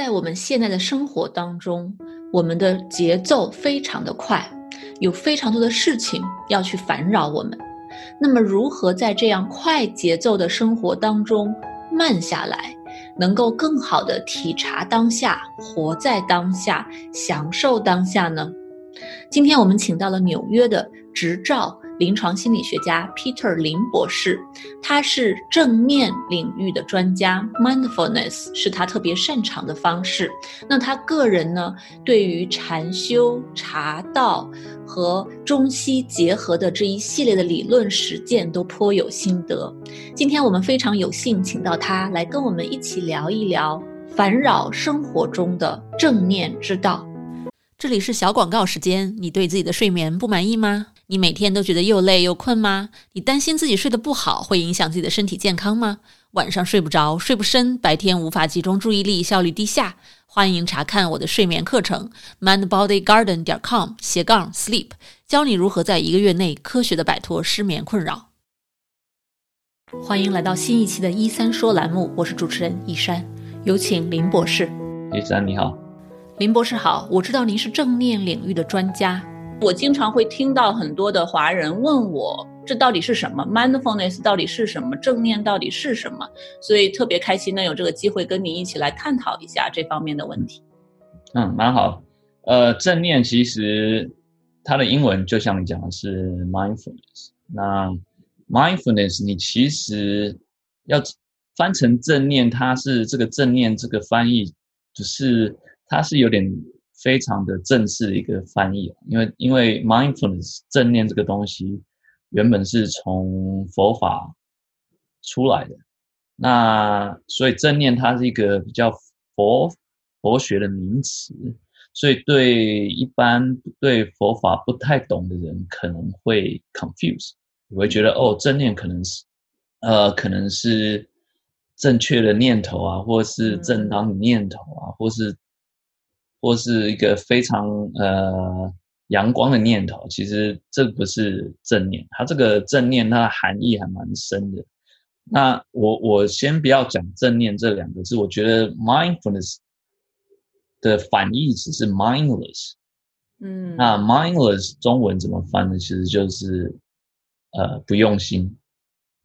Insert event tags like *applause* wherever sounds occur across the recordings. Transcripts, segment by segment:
在我们现在的生活当中，我们的节奏非常的快，有非常多的事情要去烦扰我们。那么，如何在这样快节奏的生活当中慢下来，能够更好的体察当下，活在当下，享受当下呢？今天我们请到了纽约的执照。临床心理学家 Peter 林博士，他是正念领域的专家，Mindfulness 是他特别擅长的方式。那他个人呢，对于禅修、茶道和中西结合的这一系列的理论实践都颇有心得。今天我们非常有幸请到他来跟我们一起聊一聊烦扰生活中的正念之道。这里是小广告时间，你对自己的睡眠不满意吗？你每天都觉得又累又困吗？你担心自己睡得不好会影响自己的身体健康吗？晚上睡不着，睡不深，白天无法集中注意力，效率低下？欢迎查看我的睡眠课程，mindbodygarden 点 com 斜杠 sleep，教你如何在一个月内科学的摆脱失眠困扰。欢迎来到新一期的“一三说”栏目，我是主持人一山，有请林博士。一山你好，林博士好，我知道您是正念领域的专家。我经常会听到很多的华人问我，这到底是什么？Mindfulness 到底是什么？正念到底是什么？所以特别开心能有这个机会跟你一起来探讨一下这方面的问题。嗯，蛮好。呃，正念其实它的英文就像你讲的是 mindfulness。那 mindfulness 你其实要翻成正念，它是这个正念这个翻译，只是它是有点。非常的正式的一个翻译，因为因为 mindfulness 正念这个东西原本是从佛法出来的，那所以正念它是一个比较佛佛学的名词，所以对一般对佛法不太懂的人可能会 confuse，你会觉得哦正念可能是呃可能是正确的念头啊，或是正当的念头啊，或是。或是一个非常呃阳光的念头，其实这不是正念。它这个正念，它的含义还蛮深的。那我我先不要讲正念这两个字，我觉得 mindfulness 的反义词是 mindless。嗯，那 mindless 中文怎么翻呢？其实就是呃不用心、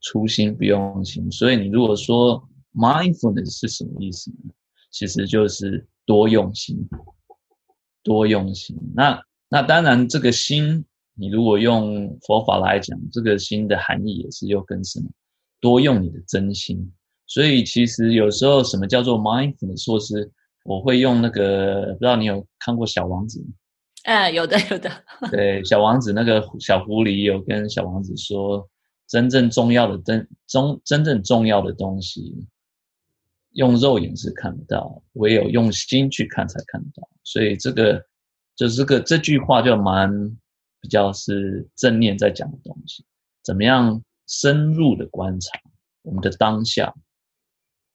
粗心、不用心。所以你如果说 mindfulness 是什么意思呢？其实就是多用心，多用心。那那当然，这个心，你如果用佛法来讲，这个心的含义也是又更深。多用你的真心。所以其实有时候，什么叫做 mindfulness？说是我会用那个，不知道你有看过《小王子》吗？哎，有的，有的。对，《小王子》那个小狐狸有跟小王子说，真正重要的真中真正重要的东西。用肉眼是看不到，唯有用心去看才看得到。所以这个就是个这句话就蛮比较是正念在讲的东西。怎么样深入的观察我们的当下？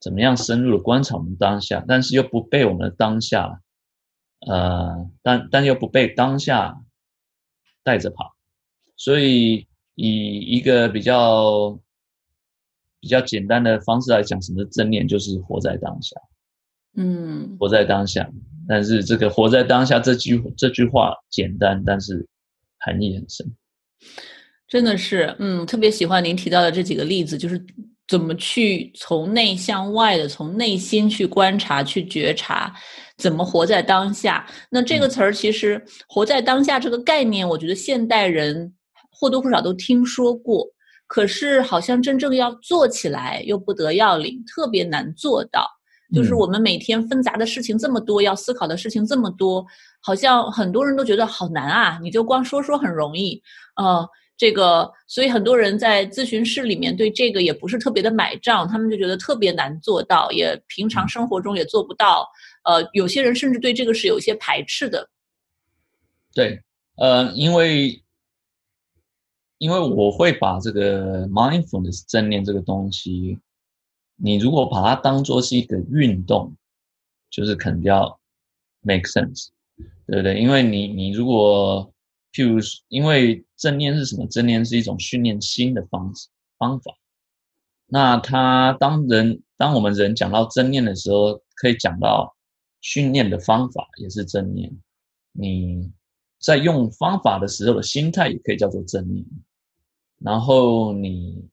怎么样深入的观察我们当下？但是又不被我们的当下，呃，但但又不被当下带着跑。所以以一个比较。比较简单的方式来讲，什么是正念？就是活在当下。嗯，活在当下。但是这个“活在当下”这句这句话简单，但是含义很深。真的是，嗯，特别喜欢您提到的这几个例子，就是怎么去从内向外的，从内心去观察、去觉察，怎么活在当下。那这个词儿，其实“活在当下”这个概念，我觉得现代人或多或少都听说过。可是，好像真正要做起来又不得要领，特别难做到。就是我们每天纷杂的事情这么多，要思考的事情这么多，好像很多人都觉得好难啊！你就光说说很容易，呃，这个，所以很多人在咨询室里面对这个也不是特别的买账，他们就觉得特别难做到，也平常生活中也做不到。呃，有些人甚至对这个是有一些排斥的。对，呃，因为。因为我会把这个 mindfulness 正念这个东西，你如果把它当做是一个运动，就是肯定要 make sense，对不对？因为你你如果譬如，因为正念是什么？正念是一种训练心的方式方法。那他当人当我们人讲到正念的时候，可以讲到训练的方法也是正念，你在用方法的时候的心态也可以叫做正念，然后你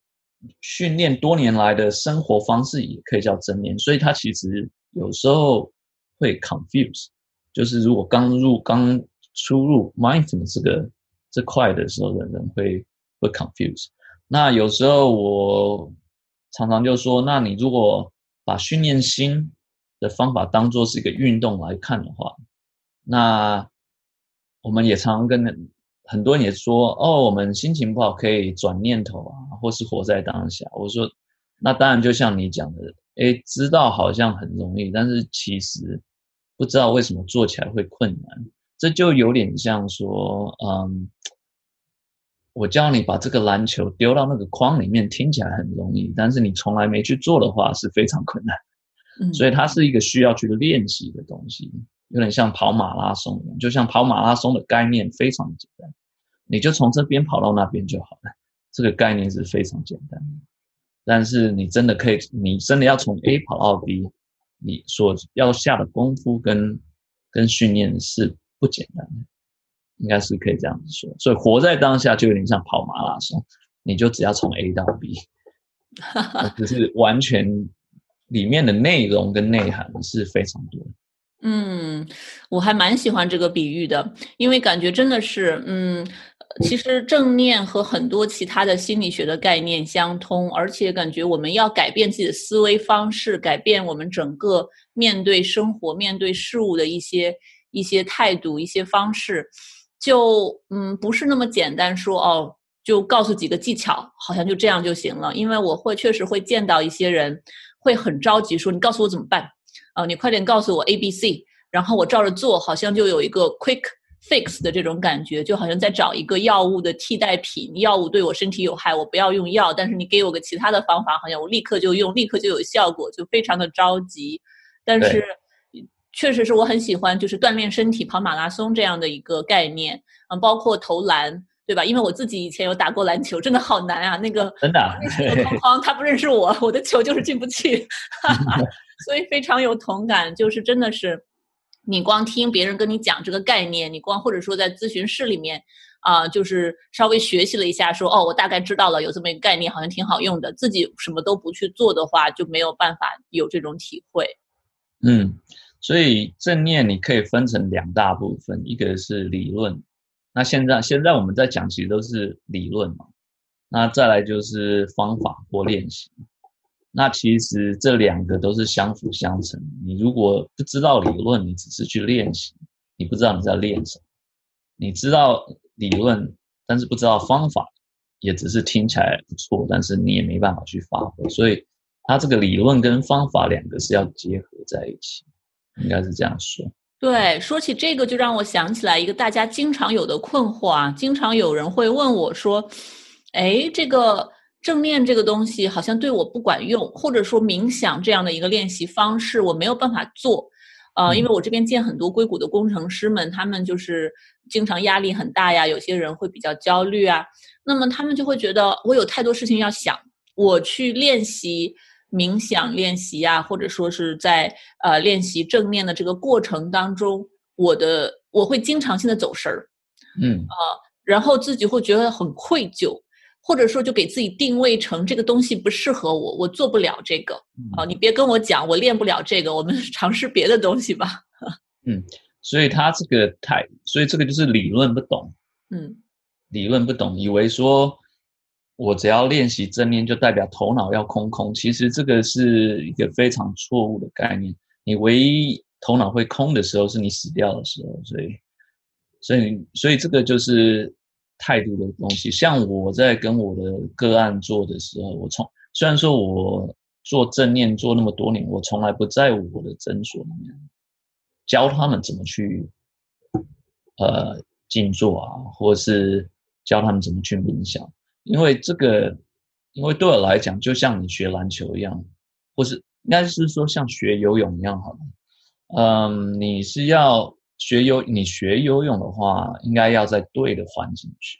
训练多年来的生活方式也可以叫正念，所以它其实有时候会 confuse，就是如果刚入刚出入 mindfulness 这个这块的时候的人会会 confuse，那有时候我常常就说，那你如果把训练心的方法当做是一个运动来看的话，那我们也常常跟很多人也说，哦，我们心情不好可以转念头啊，或是活在当下。我说，那当然就像你讲的，哎，知道好像很容易，但是其实不知道为什么做起来会困难。这就有点像说，嗯，我教你把这个篮球丢到那个框里面，听起来很容易，但是你从来没去做的话，是非常困难。嗯所以它是一个需要去练习的东西，有点像跑马拉松一样，就像跑马拉松的概念非常简单，你就从这边跑到那边就好了，这个概念是非常简单的。但是你真的可以，你真的要从 A 跑到 B，你所要下的功夫跟跟训练是不简单的，应该是可以这样子说。所以活在当下就有点像跑马拉松，你就只要从 A 到 B，*laughs* 只是完全。里面的内容跟内涵是非常多。嗯，我还蛮喜欢这个比喻的，因为感觉真的是，嗯，其实正念和很多其他的心理学的概念相通，而且感觉我们要改变自己的思维方式，改变我们整个面对生活、面对事物的一些一些态度、一些方式，就嗯，不是那么简单说哦，就告诉几个技巧，好像就这样就行了。因为我会确实会见到一些人。会很着急，说你告诉我怎么办？啊，你快点告诉我 A、B、C，然后我照着做，好像就有一个 quick fix 的这种感觉，就好像在找一个药物的替代品。药物对我身体有害，我不要用药，但是你给我个其他的方法，好像我立刻就用，立刻就有效果，就非常的着急。但是，确实是我很喜欢，就是锻炼身体、跑马拉松这样的一个概念，嗯，包括投篮。对吧？因为我自己以前有打过篮球，真的好难啊！那个真的，框框他不认识我，我的球就是进不去，*laughs* 所以非常有同感。就是真的是，你光听别人跟你讲这个概念，你光或者说在咨询室里面啊，就是稍微学习了一下，说哦，我大概知道了有这么一个概念，好像挺好用的。自己什么都不去做的话，就没有办法有这种体会。嗯，所以正念你可以分成两大部分，一个是理论。那现在，现在我们在讲，其实都是理论嘛。那再来就是方法或练习。那其实这两个都是相辅相成。你如果不知道理论，你只是去练习，你不知道你在练什么。你知道理论，但是不知道方法，也只是听起来不错，但是你也没办法去发挥。所以，它这个理论跟方法两个是要结合在一起，应该是这样说。对，说起这个，就让我想起来一个大家经常有的困惑啊。经常有人会问我说：“哎，这个正念这个东西好像对我不管用，或者说冥想这样的一个练习方式我没有办法做。”呃，因为我这边见很多硅谷的工程师们，他们就是经常压力很大呀，有些人会比较焦虑啊，那么他们就会觉得我有太多事情要想，我去练习。冥想练习呀，或者说是在呃练习正念的这个过程当中，我的我会经常性的走神儿，嗯啊，然后自己会觉得很愧疚，或者说就给自己定位成这个东西不适合我，我做不了这个啊，你别跟我讲我练不了这个，我们 *laughs* 尝试别的东西吧。*laughs* 嗯，所以他这个太，所以这个就是理论不懂，嗯，理论不懂，以为说。我只要练习正念，就代表头脑要空空。其实这个是一个非常错误的概念。你唯一头脑会空的时候，是你死掉的时候。所以，所以，所以这个就是态度的东西。像我在跟我的个案做的时候，我从虽然说我做正念做那么多年，我从来不在我的诊所里面教他们怎么去呃静坐啊，或是教他们怎么去冥想。因为这个，因为对我来讲，就像你学篮球一样，或是应该是说像学游泳一样，好了。嗯，你是要学游，你学游泳的话，应该要在对的环境学。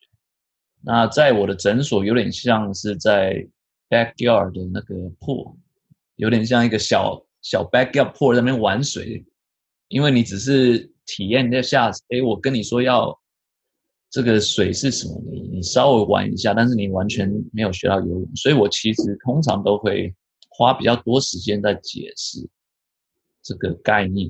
那在我的诊所，有点像是在 backyard 的那个 pool，有点像一个小小 backyard pool 在那边玩水。因为你只是体验一下，哎，我跟你说要这个水是什么，你你稍微玩一下，但是你完全没有学到游泳，所以我其实通常都会花比较多时间在解释这个概念。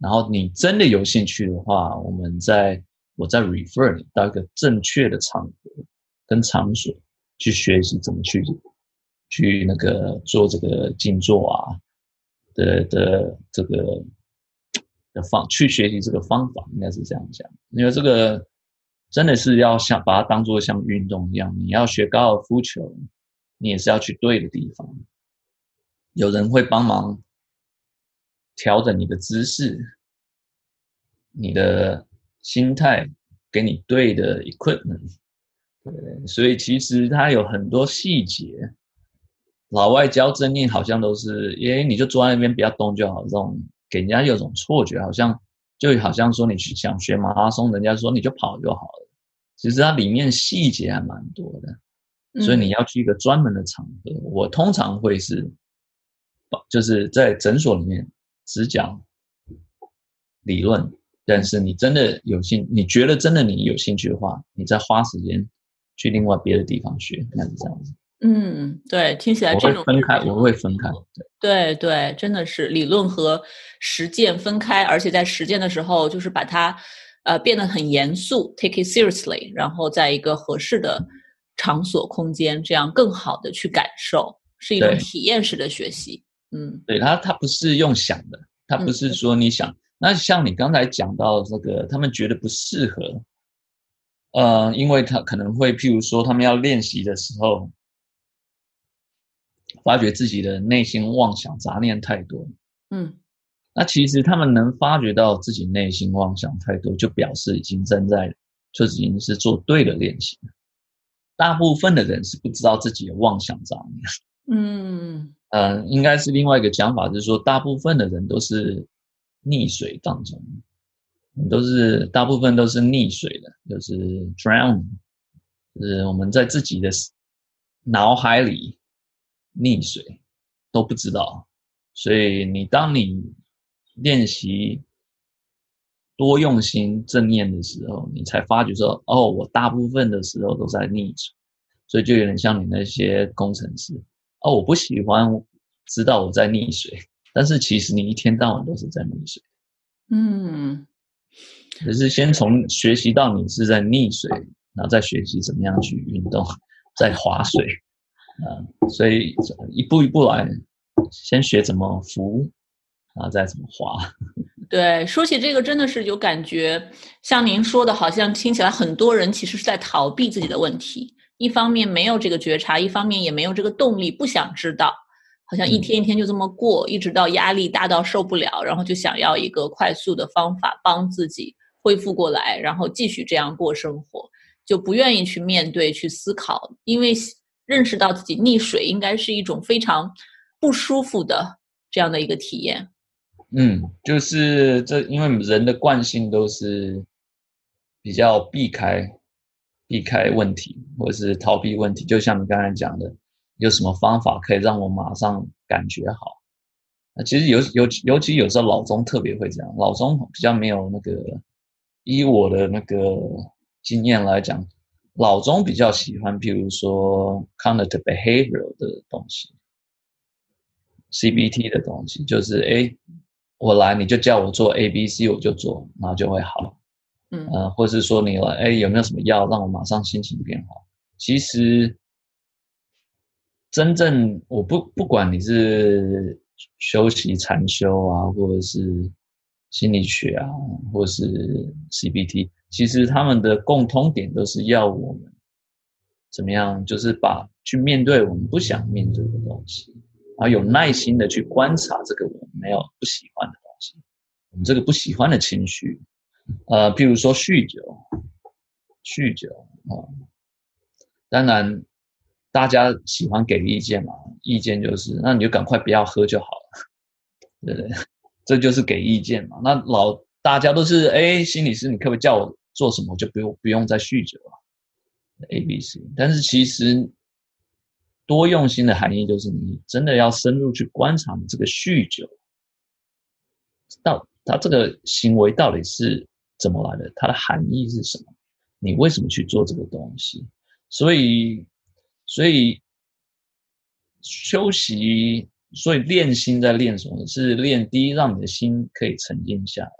然后你真的有兴趣的话，我们在我在 refer 你到一个正确的场合跟场所去学习怎么去去那个做这个静坐啊的的这个的方去学习这个方法，应该是这样讲。因为这个真的是要像把它当做像运动一样，你要学高尔夫球，你也是要去对的地方，有人会帮忙。调整你的姿势，你的心态，给你对的 equipment，对，所以其实它有很多细节。老外教正念好像都是，因为你就坐在那边不要动就好，这种给人家有种错觉，好像就好像说你去想学马拉松，人家说你就跑就好了。其实它里面细节还蛮多的，所以你要去一个专门的场合。我通常会是，就是在诊所里面。只讲理论，但是你真的有兴，你觉得真的你有兴趣的话，你再花时间去另外别的地方学，那是这样子。嗯，对，听起来这种分开，我会分开。对对对，真的是理论和实践分开，而且在实践的时候，就是把它呃变得很严肃，take it seriously，然后在一个合适的场所空间，这样更好的去感受，是一种体验式的学习。嗯，对他，他不是用想的，他不是说你想。那像你刚才讲到这个，他们觉得不适合，呃，因为他可能会，譬如说，他们要练习的时候，发觉自己的内心妄想杂念太多。嗯，那其实他们能发觉到自己内心妄想太多，就表示已经正在，就已经是做对的练习。大部分的人是不知道自己的妄想杂念。嗯。嗯，应该是另外一个讲法，就是说，大部分的人都是溺水当中，都是大部分都是溺水的，就是 drown，就是我们在自己的脑海里溺水都不知道。所以，你当你练习多用心正念的时候，你才发觉说，哦，我大部分的时候都在溺水，所以就有点像你那些工程师。哦，我不喜欢知道我在溺水，但是其实你一天到晚都是在溺水。嗯，可是先从学习到你是在溺水，然后再学习怎么样去运动，再划水，啊，所以一步一步来，先学怎么浮，然后再怎么划。对，说起这个真的是有感觉，像您说的，好像听起来很多人其实是在逃避自己的问题。一方面没有这个觉察，一方面也没有这个动力，不想知道，好像一天一天就这么过，一直到压力大到受不了，然后就想要一个快速的方法帮自己恢复过来，然后继续这样过生活，就不愿意去面对、去思考，因为认识到自己溺水应该是一种非常不舒服的这样的一个体验。嗯，就是这，因为人的惯性都是比较避开。避开问题，或者是逃避问题，就像你刚才讲的，有什么方法可以让我马上感觉好？那其实尤尤尤其有时候老钟特别会这样，老钟比较没有那个，依我的那个经验来讲，老钟比较喜欢，譬如说 cognitive behavior 的东西，CBT 的东西，就是哎，我来你就叫我做 A、B、C，我就做，然后就会好。嗯，呃，或者是说你来，哎，有没有什么药让我马上心情变好？其实，真正我不不管你是修习禅修啊，或者是心理学啊，或是 CBT，其实他们的共通点都是要我们怎么样，就是把去面对我们不想面对的东西，然后有耐心的去观察这个我们没有不喜欢的东西，我们这个不喜欢的情绪。呃，譬如说酗酒，酗酒啊，当然大家喜欢给意见嘛，意见就是，那你就赶快不要喝就好了，对不对？这就是给意见嘛。那老大家都是，哎，心理师，你可不可以叫我做什么，就不用不用再酗酒了？A、B、C。但是其实多用心的含义就是，你真的要深入去观察你这个酗酒到他这个行为到底是怎么来的？它的含义是什么？你为什么去做这个东西？所以，所以休息，所以练心在练什么？是练第一，让你的心可以沉静下来。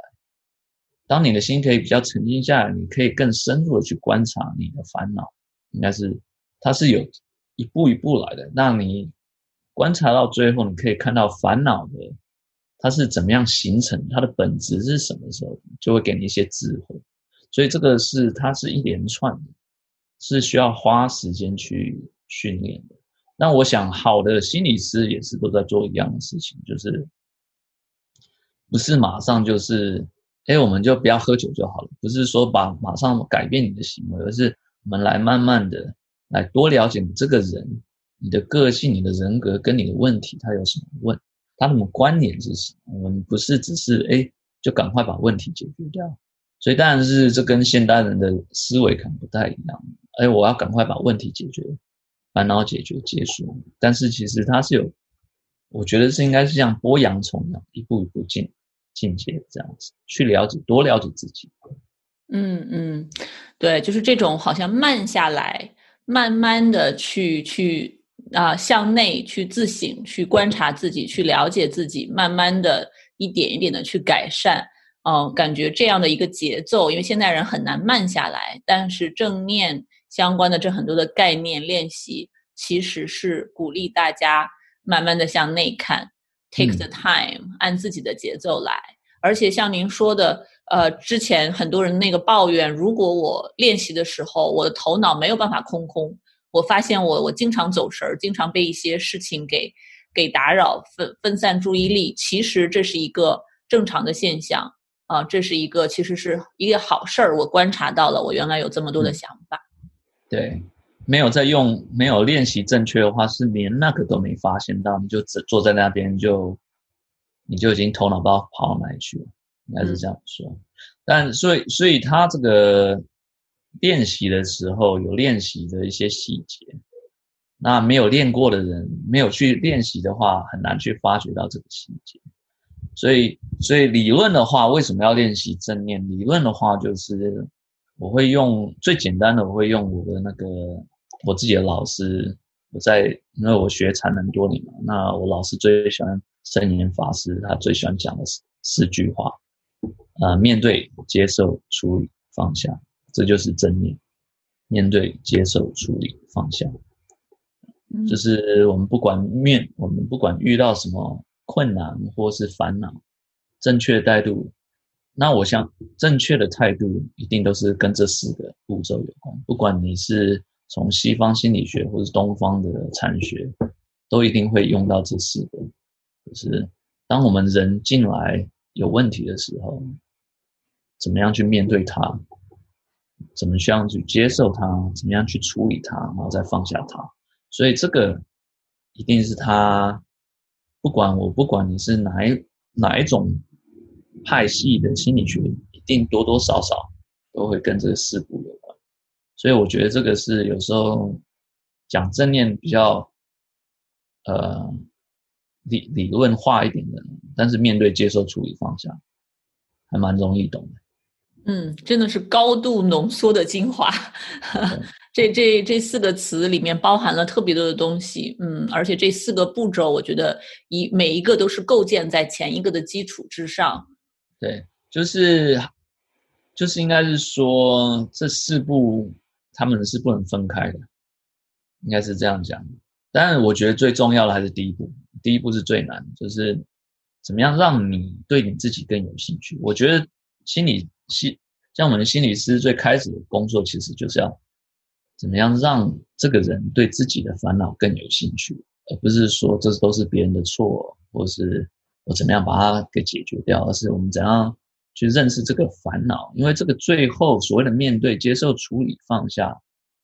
当你的心可以比较沉静下来，你可以更深入的去观察你的烦恼。应该是，它是有一步一步来的，让你观察到最后，你可以看到烦恼的它是怎么样形成，它的本质是什么时候，就会给你一些智慧。所以这个是它是一连串的，是需要花时间去训练的。那我想，好的心理师也是都在做一样的事情，就是不是马上就是，哎，我们就不要喝酒就好了，不是说把马上改变你的行为，而是我们来慢慢的来多了解你这个人，你的个性、你的人格跟你的问题，他有什么问，他的观念是什么？我们不是只是哎，就赶快把问题解决掉。所以当然是这跟现代人的思维可能不太一样。哎，我要赶快把问题解决，烦恼解决结束。但是其实它是有，我觉得是应该是像剥洋葱一样，一步一步进进阶这样子去了解，多了解自己。嗯嗯，对，就是这种好像慢下来，慢慢的去去啊向内去自省，去观察自己，去了解自己，慢慢的一点一点的去改善。嗯，感觉这样的一个节奏，因为现代人很难慢下来。但是正念相关的这很多的概念练习，其实是鼓励大家慢慢的向内看，take the time，按自己的节奏来。而且像您说的，呃，之前很多人那个抱怨，如果我练习的时候，我的头脑没有办法空空，我发现我我经常走神儿，经常被一些事情给给打扰，分分散注意力。其实这是一个正常的现象。啊，这是一个其实是一个好事儿。我观察到了，我原来有这么多的想法。对，没有在用，没有练习正确的话，是连那个都没发现到，你就只坐在那边就，你就已经头脑不知道跑到哪里去了，应该是这样说。但所以，所以他这个练习的时候有练习的一些细节，那没有练过的人，没有去练习的话，很难去发掘到这个细节。所以，所以理论的话，为什么要练习正念？理论的话，就是我会用最简单的，我会用我的那个我自己的老师，我在因为我学禅能多年嘛，那我老师最喜欢圣严法师，他最喜欢讲的四四句话，呃，面对、接受、处理、放下，这就是正念。面对、接受、处理、放下，就是我们不管面，我们不管遇到什么。困难或是烦恼，正确的态度，那我想正确的态度一定都是跟这四个步骤有关。不管你是从西方心理学或是东方的禅学，都一定会用到这四个。就是当我们人进来有问题的时候，怎么样去面对它？怎么需要去接受它？怎么样去处理它？然后再放下它？所以这个一定是他。不管我不管你是哪一哪一种派系的心理学，一定多多少少都会跟这个事故有关。所以我觉得这个是有时候讲正念比较呃理理论化一点的，但是面对接受处理方向还蛮容易懂的。嗯，真的是高度浓缩的精华。*laughs* 这这这四个词里面包含了特别多的东西，嗯，而且这四个步骤，我觉得一每一个都是构建在前一个的基础之上。对，就是就是应该是说这四步他们是不能分开的，应该是这样讲。当然，我觉得最重要的还是第一步，第一步是最难，就是怎么样让你对你自己更有兴趣。我觉得心理心像我们心理师最开始的工作，其实就是要。怎么样让这个人对自己的烦恼更有兴趣，而不是说这都是别人的错，或是我怎么样把它给解决掉，而是我们怎样去认识这个烦恼？因为这个最后所谓的面对、接受、处理、放下，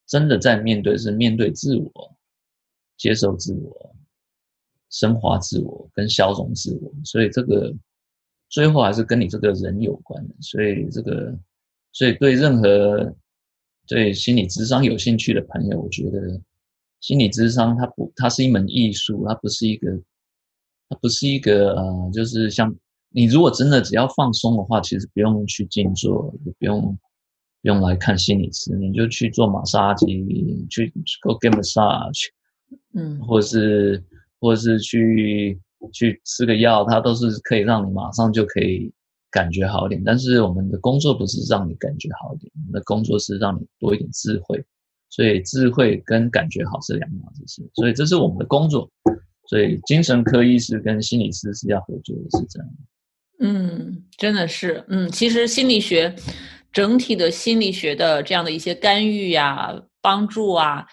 真的在面对是面对自我、接受自我、升华自我跟消融自我，所以这个最后还是跟你这个人有关的。所以这个，所以对任何。对心理智商有兴趣的朋友，我觉得心理智商它不，它是一门艺术，它不是一个，它不是一个呃，就是像你如果真的只要放松的话，其实不用去静坐，也不用不用来看心理师，你就去做马杀鸡，去 go get massage，嗯或者是或者是去去吃个药，它都是可以让你马上就可以感觉好一点。但是我们的工作不是让你感觉好一点，我们的工作是让你多一点智慧。所以智慧跟感觉好是两码子事，*laughs* 所以这是我们的工作。所以精神科医师跟心理师是要合作的，是这样。嗯，真的是，嗯，其实心理学整体的心理学的这样的一些干预呀、帮助啊，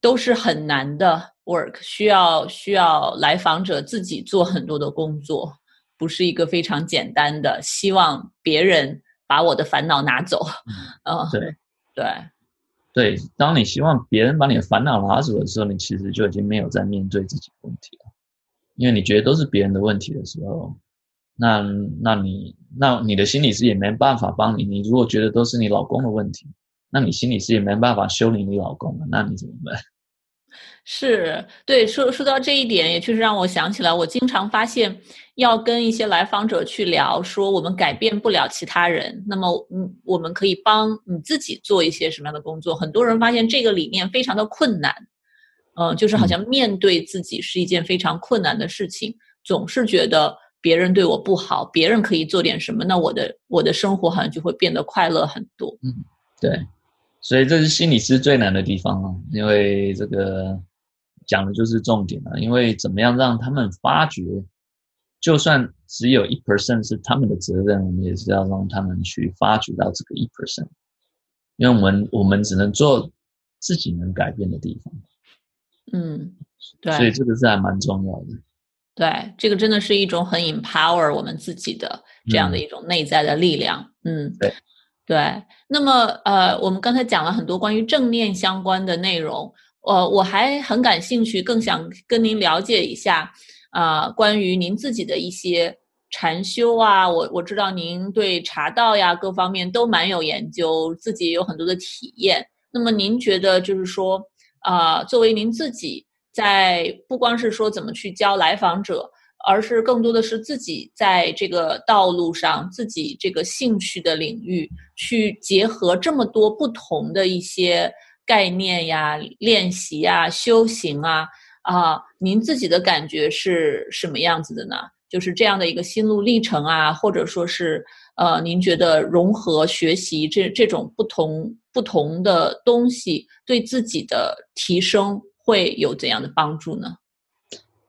都是很难的 work，需要需要来访者自己做很多的工作，不是一个非常简单的，希望别人把我的烦恼拿走。嗯，对对，对，当你希望别人把你的烦恼拿走的时候，你其实就已经没有在面对自己的问题了，因为你觉得都是别人的问题的时候，那那你那你的心理师也没办法帮你。你如果觉得都是你老公的问题，那你心理师也没办法修理你老公了，那你怎么办？是对说说到这一点，也确实让我想起来，我经常发现要跟一些来访者去聊，说我们改变不了其他人，那么嗯，我们可以帮你自己做一些什么样的工作？很多人发现这个理念非常的困难，嗯、就是好像面对自己是一件非常困难的事情，总是觉得别人对我不好，别人可以做点什么，那我的我的生活好像就会变得快乐很多。嗯对，所以这是心理师最难的地方啊，因为这个讲的就是重点了。因为怎么样让他们发觉，就算只有一 percent 是他们的责任，我们也是要让他们去发掘到这个一 percent，因为我们我们只能做自己能改变的地方，嗯，对。所以这个是还蛮重要的。对，这个真的是一种很 empower 我们自己的这样的一种内在的力量。嗯，对对。那么呃，我们刚才讲了很多关于正念相关的内容，呃，我还很感兴趣，更想跟您了解一下啊、关于您自己的一些禅修啊。我我知道您对茶道呀各方面都蛮有研究，自己也有很多的体验。那么您觉得就是说，啊、作为您自己在不光是说怎么去教来访者，而是更多的是自己在这个道路上，自己这个兴趣的领域去结合这么多不同的一些概念呀、练习啊、修行啊啊，您自己的感觉是什么样子的呢？就是这样的一个心路历程啊，或者说是呃，您觉得融合学习这这种不同不同的东西，对自己的提升会有怎样的帮助呢？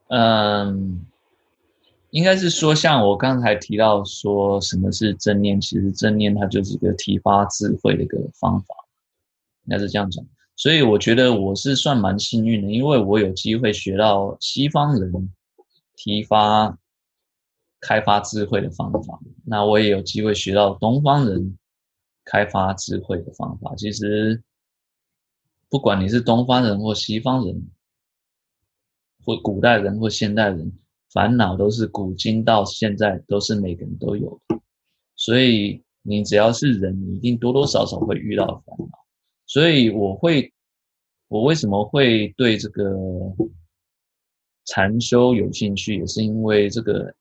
嗯，应该是说，像我刚才提到说什么是正念，其实正念它就是一个提发智慧的一个方法，应该是这样讲。所以我觉得我是算蛮幸运的，因为我有机会学到西方人提发、开发智慧的方法，那我也有机会学到东方人开发智慧的方法。其实，不管你是东方人或西方人，或古代人或现代人，烦恼都是古今到现在都是每个人都有的，所以你只要是人，你一定多多少少会遇到烦恼。所以我会，我为什么会对这个禅修有兴趣，也是因为这个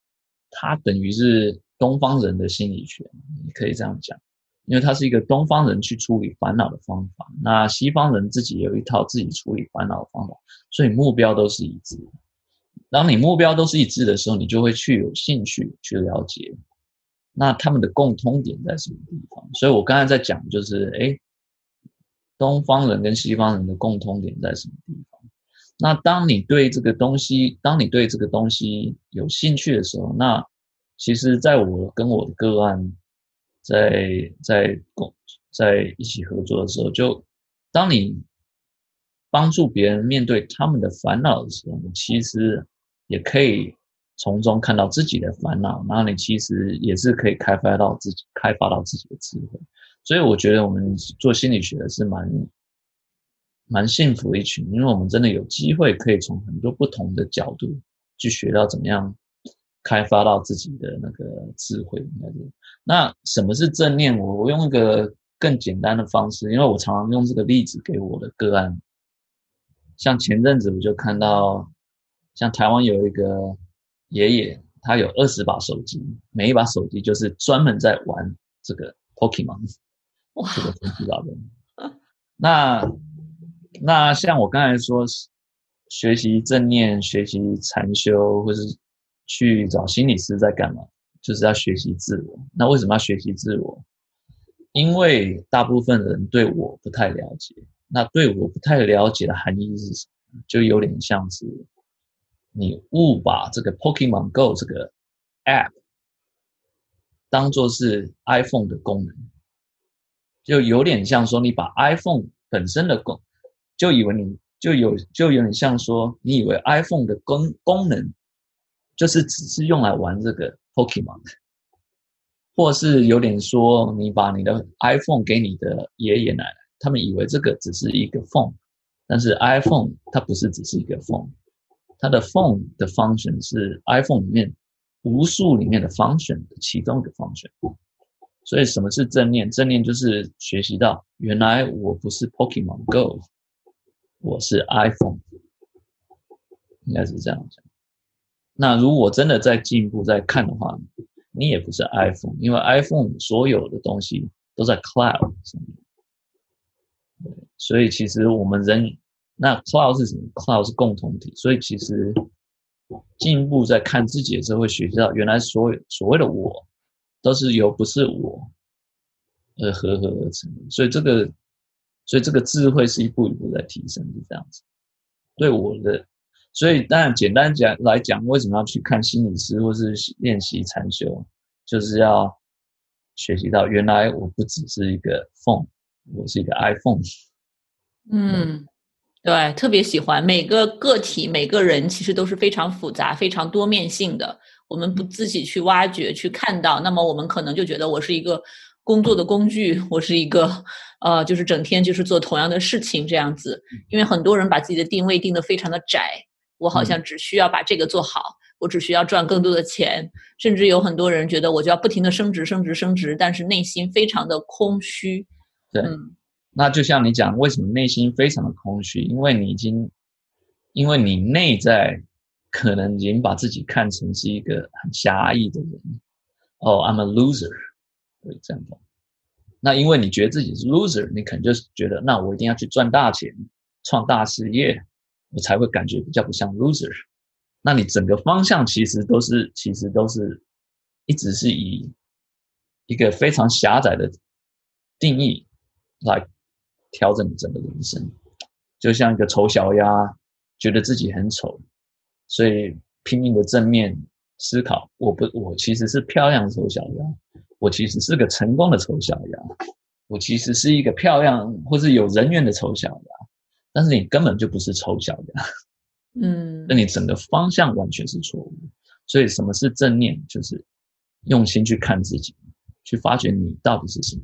它等于是东方人的心理学，你可以这样讲，因为它是一个东方人去处理烦恼的方法，那西方人自己有一套自己处理烦恼的方法。所以目标都是一致的。当你目标都是一致的时候，你就会去有兴趣去了解，那他们的共通点在什么地方？所以我刚才在讲，就是哎，东方人跟西方人的共通点在什么地方？那当你对这个东西，当你对这个东西有兴趣的时候，那其实在我跟我的个案在在共在一起合作的时候，就当你帮助别人面对他们的烦恼的时候，其实也可以从中看到自己的烦恼，然后你其实也是可以开发到自己，开发到自己的智慧。所以我觉得我们做心理学的是蛮蛮幸福的一群，因为我们真的有机会可以从很多不同的角度去学到怎么样开发到自己的那个智慧。那什么是正念？我我用一个更简单的方式，因为我常常用这个例子给我的个案。像前阵子我就看到，像台湾有一个爷爷，他有二十把手机，每一把手机就是专门在玩这个 Pokemon，这个神奇宝贝。*laughs* 那那像我刚才说，学习正念、学习禅修，或是去找心理师在干嘛？就是要学习自我。那为什么要学习自我？因为大部分人对我不太了解。那对我不太了解的含义是什么？就有点像是你误把这个 Pokemon Go 这个 App 当做是 iPhone 的功能，就有点像说你把 iPhone 本身的功，就以为你就有就有点像说你以为 iPhone 的功功能就是只是用来玩这个 Pokemon，或是有点说你把你的 iPhone 给你的爷爷奶奶。他们以为这个只是一个 phone，但是 iPhone 它不是只是一个 phone，它的 phone 的 function 是 iPhone 里面无数里面的 function 的其中一个 function。所以什么是正念？正念就是学习到原来我不是 Pokemon Go，我是 iPhone，应该是这样讲。那如果真的在进一步在看的话，你也不是 iPhone，因为 iPhone 所有的东西都在 cloud 上面。所以其实我们人，那 cloud 是什么？cloud 是共同体。所以其实进一步在看自己的时候，会学习到原来所有所谓的我，都是由不是我而合合而成。所以这个，所以这个智慧是一步一步在提升，是这样子。对我的，所以当然简单讲来讲，为什么要去看心理师或是练习禅修，就是要学习到原来我不只是一个 phone。我是一个 iPhone，嗯，对，特别喜欢每个个体、每个人其实都是非常复杂、非常多面性的。我们不自己去挖掘、去看到，那么我们可能就觉得我是一个工作的工具，我是一个呃，就是整天就是做同样的事情这样子。因为很多人把自己的定位定得非常的窄，我好像只需要把这个做好，我只需要赚更多的钱，甚至有很多人觉得我就要不停的升职、升职、升职，但是内心非常的空虚。对，那就像你讲，为什么内心非常的空虚？因为你已经，因为你内在可能已经把自己看成是一个很狭义的人。哦，I'm a loser，对，这样的。那因为你觉得自己是 loser，你可能就是觉得，那我一定要去赚大钱，创大事业，我才会感觉比较不像 loser。那你整个方向其实都是，其实都是一直是以一个非常狭窄的定义。来调整你整个人生，就像一个丑小鸭，觉得自己很丑，所以拼命的正面思考。我不，我其实是漂亮的丑小鸭，我其实是个成功的丑小鸭，我其实是一个漂亮或是有人缘的丑小鸭。但是你根本就不是丑小鸭，嗯，那你整个方向完全是错误。所以什么是正念？就是用心去看自己，去发掘你到底是什么。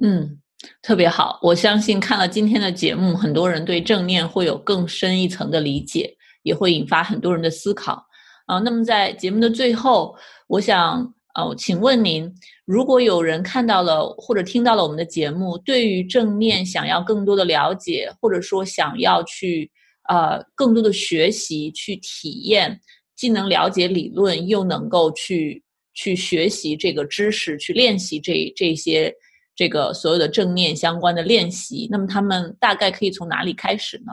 嗯，特别好。我相信看了今天的节目，很多人对正念会有更深一层的理解，也会引发很多人的思考。啊，那么在节目的最后，我想，呃，请问您，如果有人看到了或者听到了我们的节目，对于正念想要更多的了解，或者说想要去呃更多的学习、去体验，既能了解理论，又能够去去学习这个知识，去练习这这些。这个所有的正念相关的练习，那么他们大概可以从哪里开始呢？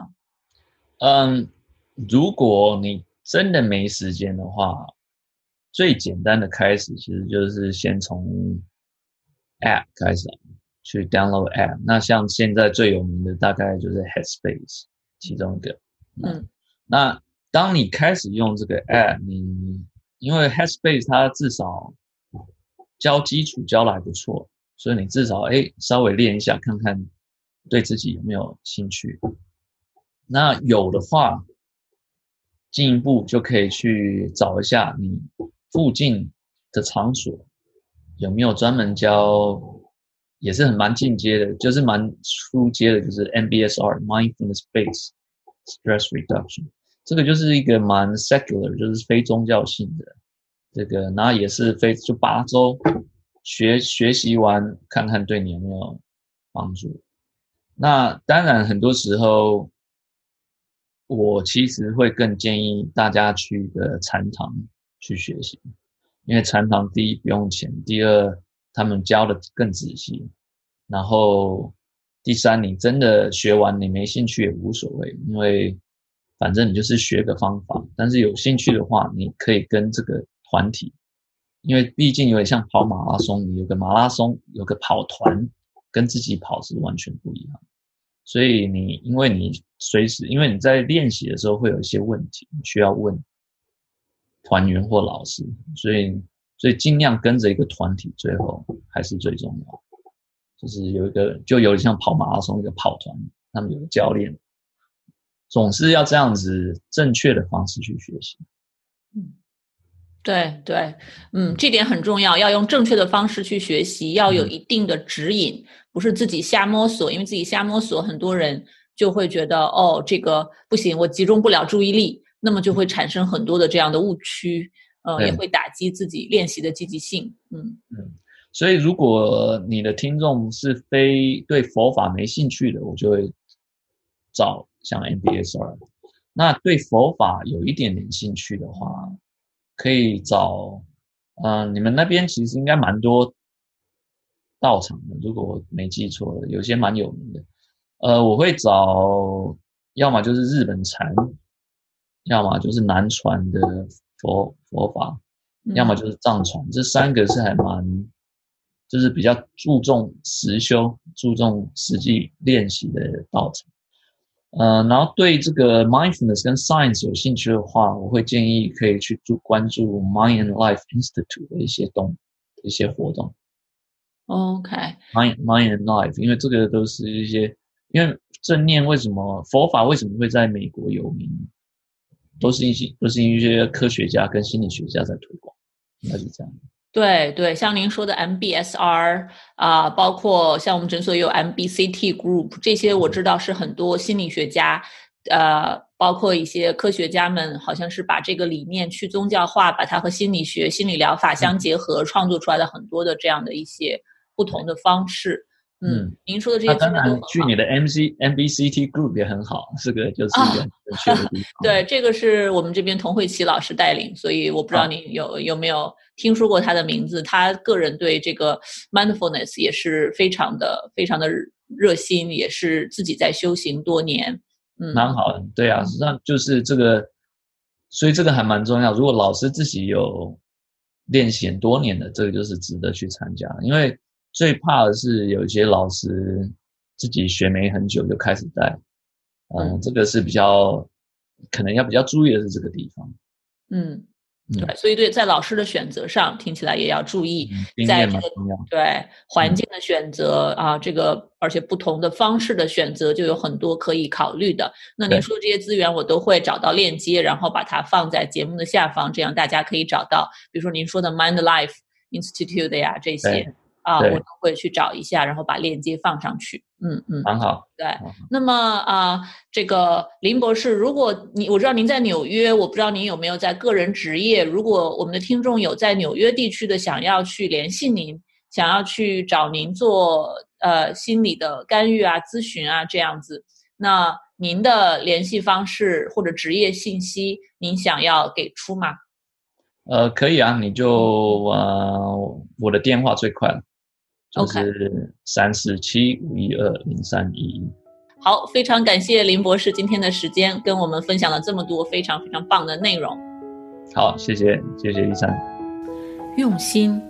嗯，如果你真的没时间的话，最简单的开始其实就是先从 App 开始去 download App。那像现在最有名的大概就是 Headspace 其中一个。嗯，那当你开始用这个 App，你因为 Headspace 它至少教基础教的还不错。所以你至少哎，稍微练一下，看看对自己有没有兴趣。那有的话，进一步就可以去找一下你附近的场所有没有专门教，也是很蛮进阶的，就是蛮出阶的，就是 MBSR Mindfulness Based Stress Reduction。这个就是一个蛮 secular，就是非宗教性的这个，那也是非就八周。学学习完，看看对你有没有帮助。那当然，很多时候我其实会更建议大家去一个禅堂去学习，因为禅堂第一不用钱，第二他们教的更仔细，然后第三你真的学完你没兴趣也无所谓，因为反正你就是学个方法。但是有兴趣的话，你可以跟这个团体，因为毕竟有点像跑马拉松，你有个马拉松，有个跑团，跟自己跑是完全不一样。所以你，因为你随时，因为你在练习的时候会有一些问题需要问团员或老师，所以所以尽量跟着一个团体，最后还是最重要。就是有一个，就有点像跑马拉松一个跑团，他们有个教练，总是要这样子正确的方式去学习。嗯，对对，嗯，这点很重要，要用正确的方式去学习，要有一定的指引。不是自己瞎摸索，因为自己瞎摸索，很多人就会觉得哦，这个不行，我集中不了注意力，那么就会产生很多的这样的误区，呃，也会打击自己练习的积极性。嗯嗯，所以如果你的听众是非对佛法没兴趣的，我就会找像 MBSR。那对佛法有一点点兴趣的话，可以找，嗯，你们那边其实应该蛮多。道场的，如果我没记错，有些蛮有名的。呃，我会找，要么就是日本禅，要么就是南传的佛佛法，要么就是藏传，这三个是还蛮，就是比较注重实修、注重实际练习的道场。呃，然后对这个 mindfulness 跟 science 有兴趣的话，我会建议可以去注关注 Mind and Life Institute 的一些动一些活动。OK，mind mind and life，因为这个都是一些，因为正念为什么佛法为什么会在美国有名，都是一些都是一些科学家跟心理学家在推广，应该是这样。对对，像您说的 MBSR 啊，包括像我们诊所也有 MBCT Group，这些我知道是很多心理学家，呃，包括一些科学家们，好像是把这个理念去宗教化，把它和心理学、心理疗法相结合，创作出来的很多的这样的一些。不同的方式，嗯，您说的这些当然去你的 MC MBCT Group 也很好，是个就是一个很确的地 *laughs* 方。对，这个是我们这边童慧琪老师带领，所以我不知道你有有没有听说过他的名字。他个人对这个 mindfulness 也是非常的非常的热心，也是自己在修行多年。嗯，蛮好的，对啊，实际上就是这个，所以这个还蛮重要。如果老师自己有练习很多年的，这个就是值得去参加，因为。最怕的是有一些老师自己学没很久就开始带，嗯，这个是比较可能要比较注意的是这个地方。嗯，对，所以对在老师的选择上，听起来也要注意，在这个对环境的选择啊，这个而且不同的方式的选择就有很多可以考虑的。那您说的这些资源，我都会找到链接，然后把它放在节目的下方，这样大家可以找到，比如说您说的 Mind Life Institute 的呀这些。啊，我都会去找一下，然后把链接放上去。嗯嗯，很好。对，那么啊，这个林博士，如果你我知道您在纽约，我不知道您有没有在个人职业。如果我们的听众有在纽约地区的，想要去联系您，想要去找您做呃心理的干预啊、咨询啊这样子，那您的联系方式或者职业信息，您想要给出吗？呃，可以啊，你就呃，我的电话最快了。就是三四七五一二零三一一。好，非常感谢林博士今天的时间，跟我们分享了这么多非常非常棒的内容。好，谢谢，谢谢医生。用心，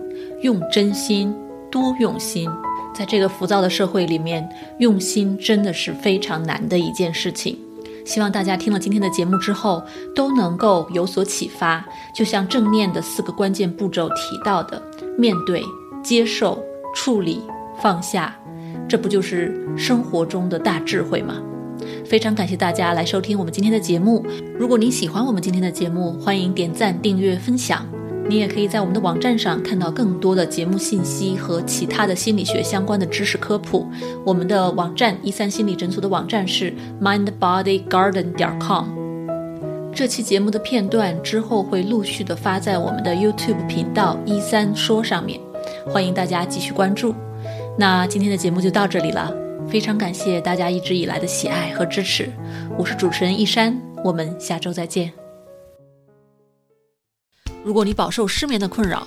用真心，多用心。在这个浮躁的社会里面，用心真的是非常难的一件事情。希望大家听了今天的节目之后，都能够有所启发。就像正念的四个关键步骤提到的：面对、接受。处理放下，这不就是生活中的大智慧吗？非常感谢大家来收听我们今天的节目。如果您喜欢我们今天的节目，欢迎点赞、订阅、分享。你也可以在我们的网站上看到更多的节目信息和其他的心理学相关的知识科普。我们的网站一三心理诊所的网站是 mindbodygarden 点 com。这期节目的片段之后会陆续的发在我们的 YouTube 频道一三说上面。欢迎大家继续关注，那今天的节目就到这里了，非常感谢大家一直以来的喜爱和支持，我是主持人一山，我们下周再见。如果你饱受失眠的困扰，